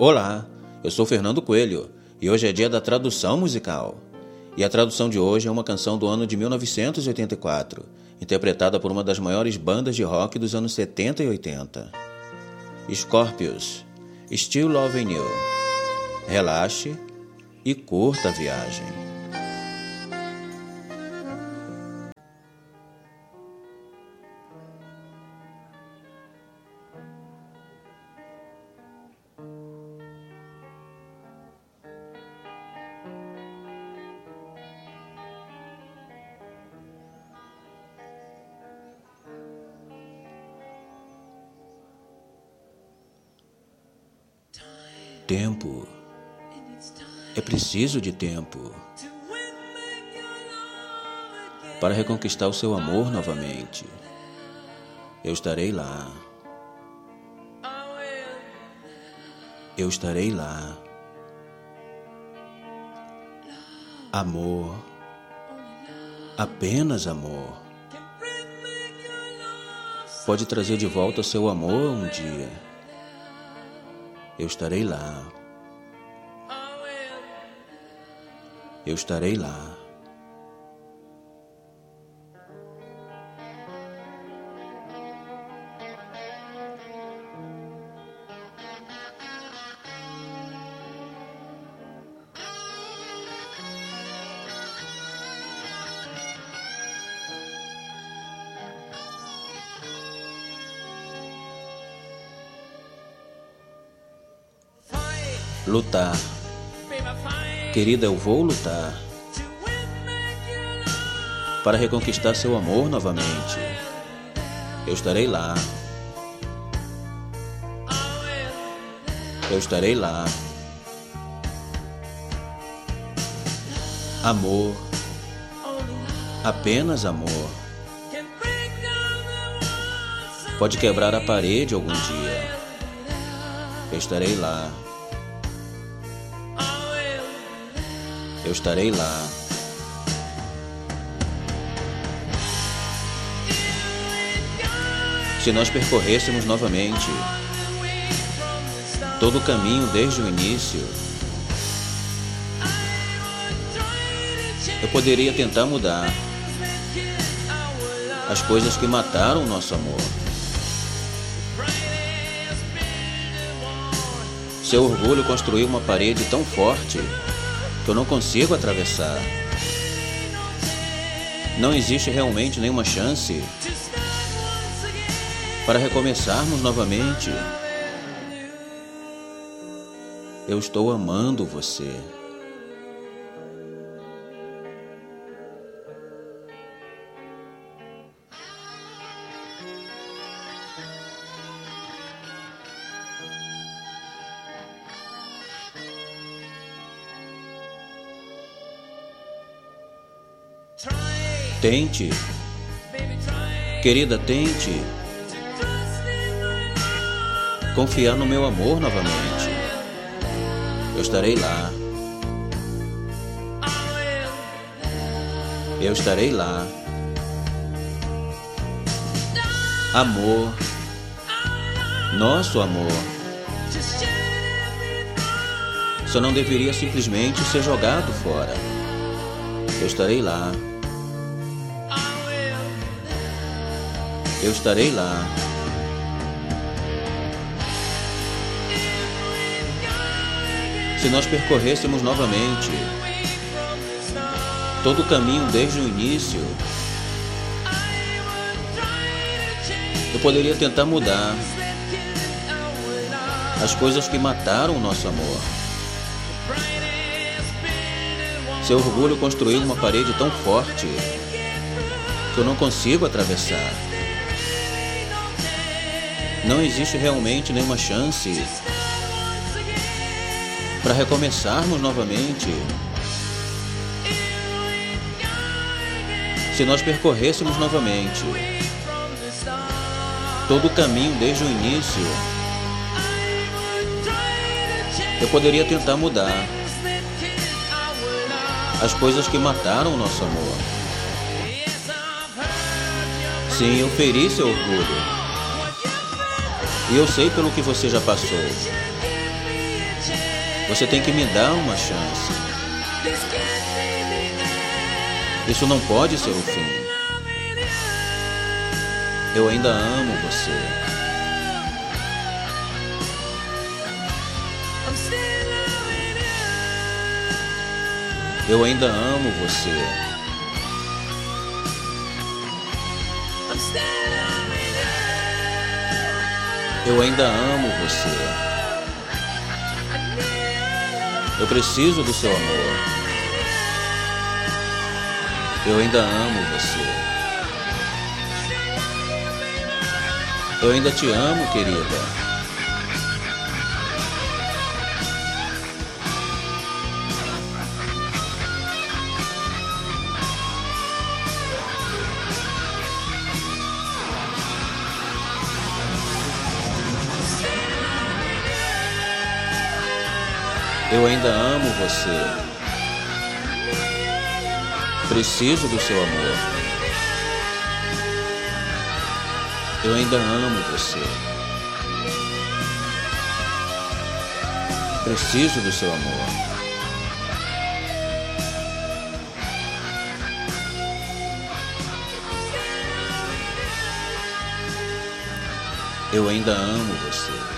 Olá, eu sou Fernando Coelho e hoje é dia da tradução musical. E a tradução de hoje é uma canção do ano de 1984, interpretada por uma das maiores bandas de rock dos anos 70 e 80. Scorpions, Still Loving You. Relaxe e curta a viagem. Tempo. É preciso de tempo para reconquistar o seu amor novamente. Eu estarei lá. Eu estarei lá. Amor. Apenas amor. Pode trazer de volta seu amor um dia eu estarei lá. Eu estarei lá. Lutar. Querida, eu vou lutar para reconquistar seu amor novamente. Eu estarei lá. Eu estarei lá. Amor. Apenas amor. Pode quebrar a parede algum dia. Eu estarei lá. Eu estarei lá. Se nós percorrêssemos novamente todo o caminho desde o início, eu poderia tentar mudar as coisas que mataram o nosso amor. Seu orgulho construiu uma parede tão forte que eu não consigo atravessar. Não existe realmente nenhuma chance para recomeçarmos novamente. Eu estou amando você. Tente. Querida, tente. Confiar no meu amor novamente. Eu estarei lá. Eu estarei lá. Amor. Nosso amor. Só não deveria simplesmente ser jogado fora. Eu estarei lá. Eu estarei lá. Se nós percorrêssemos novamente todo o caminho desde o início, eu poderia tentar mudar as coisas que mataram o nosso amor. Seu orgulho construiu uma parede tão forte que eu não consigo atravessar. Não existe realmente nenhuma chance para recomeçarmos novamente. Se nós percorrêssemos novamente todo o caminho desde o início, eu poderia tentar mudar as coisas que mataram o nosso amor. Sim, eu feri seu orgulho. E eu sei pelo que você já passou. Você tem que me dar uma chance. Isso não pode ser o fim. Eu ainda amo você. Eu ainda amo você. Eu ainda amo você. Eu preciso do seu amor. Eu ainda amo você. Eu ainda te amo, querida. Eu ainda amo você. Preciso do seu amor. Eu ainda amo você. Preciso do seu amor. Eu ainda amo você.